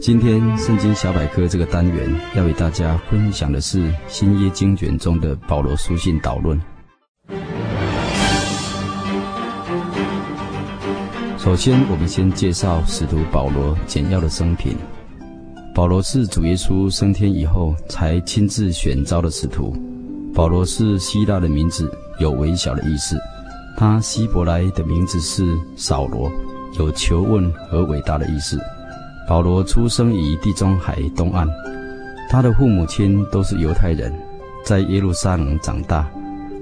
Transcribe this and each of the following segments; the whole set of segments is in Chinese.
今天《圣经小百科》这个单元要与大家分享的是新约经卷中的保罗书信导论。首先，我们先介绍使徒保罗简要的生平。保罗是主耶稣升天以后才亲自选召的使徒。保罗是希腊的名字，有微小的意思。他希伯来的名字是扫罗，有求问和伟大的意思。保罗出生于地中海东岸，他的父母亲都是犹太人，在耶路撒冷长大，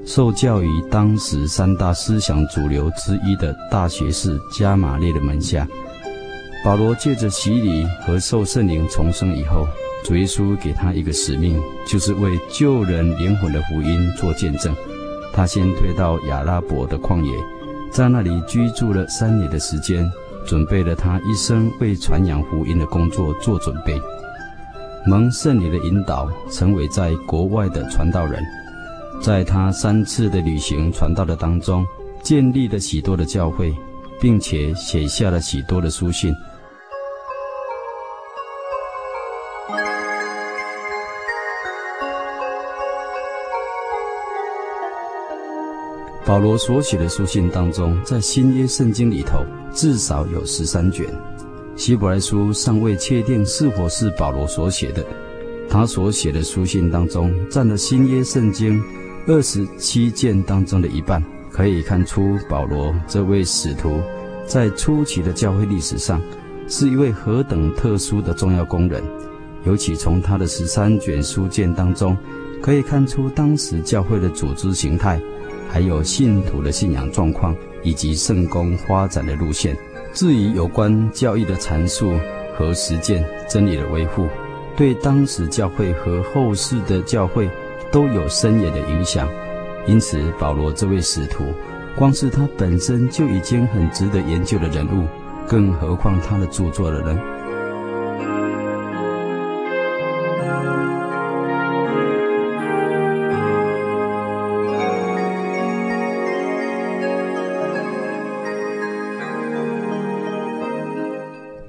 受教于当时三大思想主流之一的大学士加玛列的门下。保罗借着洗礼和受圣灵重生以后，主耶稣给他一个使命，就是为救人灵魂的福音做见证。他先退到亚拉伯的旷野，在那里居住了三年的时间。准备了他一生为传扬福音的工作做准备，蒙圣灵的引导，成为在国外的传道人。在他三次的旅行传道的当中，建立了许多的教会，并且写下了许多的书信。保罗所写的书信当中，在新约圣经里头至少有十三卷。希伯来书尚未确定是否是保罗所写的。他所写的书信当中，占了新约圣经二十七卷当中的一半。可以看出，保罗这位使徒在初期的教会历史上，是一位何等特殊的重要工人。尤其从他的十三卷书卷当中，可以看出当时教会的组织形态。还有信徒的信仰状况，以及圣公发展的路线。至于有关教义的阐述和实践、真理的维护，对当时教会和后世的教会都有深远的影响。因此，保罗这位使徒，光是他本身就已经很值得研究的人物，更何况他的著作的人。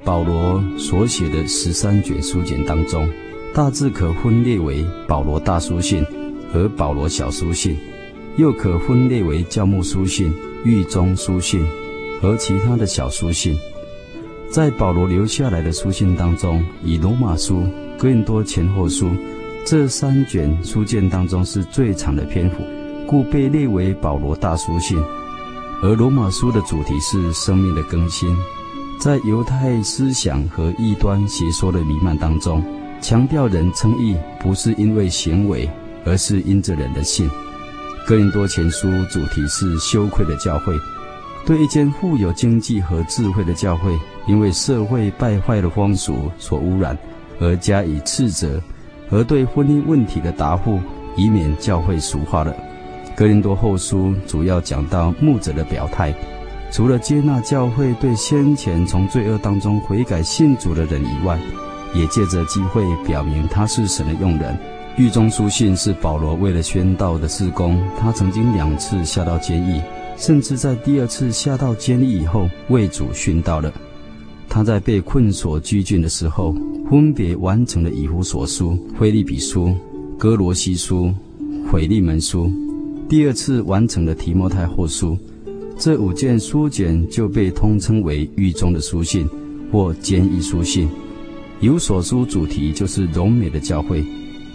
保罗所写的十三卷书简当中，大致可分裂为保罗大书信和保罗小书信，又可分裂为教牧书信、狱中书信和其他的小书信。在保罗留下来的书信当中，以罗马书、哥林多前后书这三卷书简当中是最长的篇幅，故被列为保罗大书信。而罗马书的主题是生命的更新。在犹太思想和异端邪说的弥漫当中，强调人称义不是因为行为，而是因着人的信。哥林多前书主题是羞愧的教会，对一间富有经济和智慧的教会，因为社会败坏的风俗所污染而加以斥责，和对婚姻问题的答复，以免教会俗化了。哥林多后书主要讲到牧者的表态。除了接纳教会对先前从罪恶当中悔改信主的人以外，也借着机会表明他是神的用人。狱中书信是保罗为了宣道的事工，他曾经两次下到监狱，甚至在第二次下到监狱以后为主殉道了。他在被困所拘禁的时候，分别完成了以弗所书、腓立比书、歌罗西书、腓利门书，第二次完成了提摩太后书。这五件书简就被通称为狱中的书信或监狱书信。有所书主题就是荣美的教会，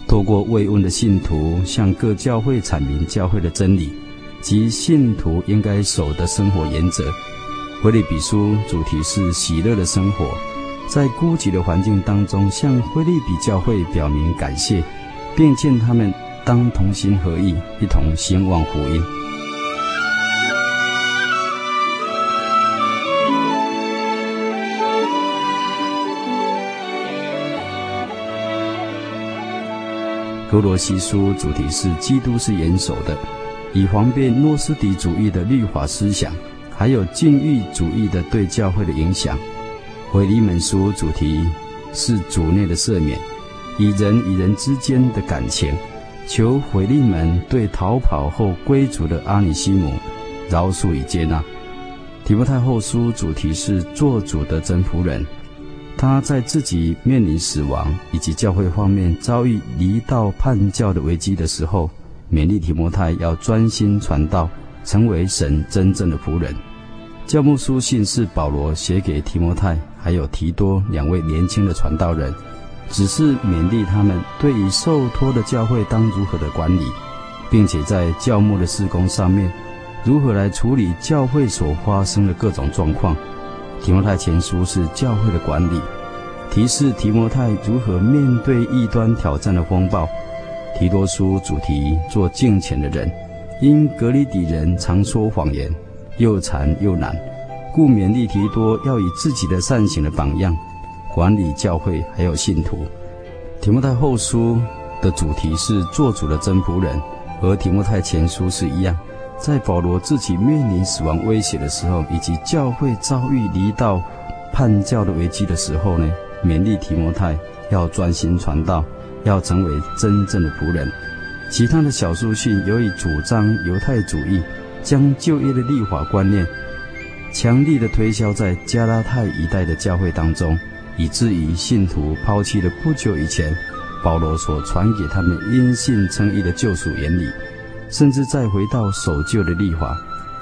透过慰问的信徒向各教会阐明教会的真理及信徒应该守的生活原则。腓利比书主题是喜乐的生活，在孤寂的环境当中向腓利比教会表明感谢，并劝他们当同心合意，一同兴旺福音。多罗西书主题是基督是严守的，以防备诺斯底主义的律法思想，还有禁欲主义的对教会的影响。腓利门书主题是主内的赦免，以人与人之间的感情，求回利门对逃跑后归主的阿尼西姆饶恕与接纳。提摩太后书主题是做主的真仆人。他在自己面临死亡以及教会方面遭遇离道叛教的危机的时候，勉励提摩太要专心传道，成为神真正的仆人。教牧书信是保罗写给提摩太还有提多两位年轻的传道人，只是勉励他们对于受托的教会当如何的管理，并且在教牧的施工上面如何来处理教会所发生的各种状况。提摩太前书是教会的管理，提示提摩太如何面对异端挑战的风暴。提多书主题做敬虔的人，因格里底人常说谎言，又馋又懒，故勉励提多要以自己的善行的榜样管理教会还有信徒。提摩太后书的主题是做主的真仆人，和提摩太前书是一样。在保罗自己面临死亡威胁的时候，以及教会遭遇离道叛教的危机的时候呢，勉励提摩太要专心传道，要成为真正的仆人。其他的小书信由于主张犹太主义，将旧约的立法观念强力的推销在加拉太一带的教会当中，以至于信徒抛弃了不久以前保罗所传给他们因信称义的救赎原理。甚至再回到守旧的律法，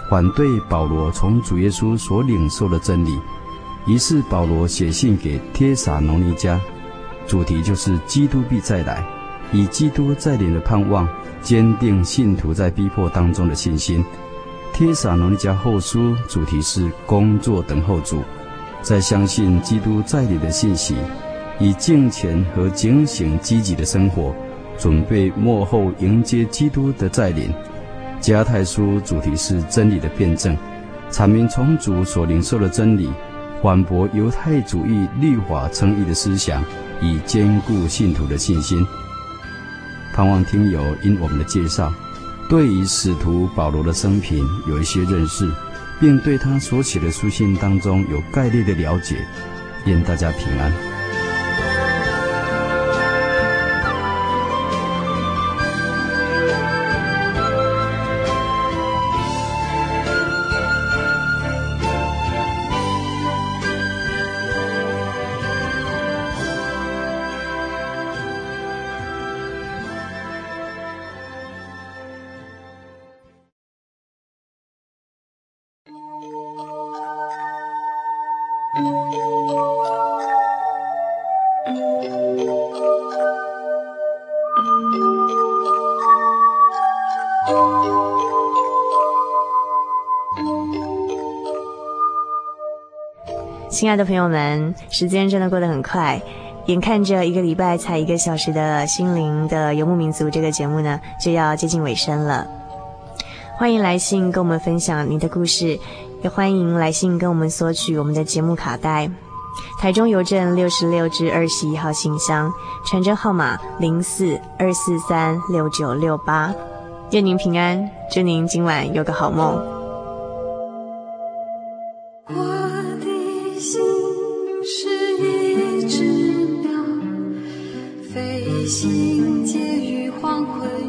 反对保罗从主耶稣所领受的真理。于是保罗写信给帖撒罗尼迦，主题就是基督必再来，以基督再临的盼望，坚定信徒在逼迫当中的信心。帖撒罗尼迦后书主题是工作等候主，在相信基督再临的信息，以敬虔和警醒积极的生活。准备末后迎接基督的再临。加太书主题是真理的辩证，阐明从主所领受的真理，反驳犹太主义律法称义的思想，以坚固信徒的信心。盼望听友因我们的介绍，对于使徒保罗的生平有一些认识，并对他所写的书信当中有概略的了解。愿大家平安。亲爱的朋友们，时间真的过得很快，眼看着一个礼拜才一个小时的心灵的游牧民族这个节目呢，就要接近尾声了。欢迎来信跟我们分享您的故事，也欢迎来信跟我们索取我们的节目卡带。台中邮政六十六至二十一号信箱，传真号码零四二四三六九六八。愿您平安，祝您今晚有个好梦。走在这异乡的小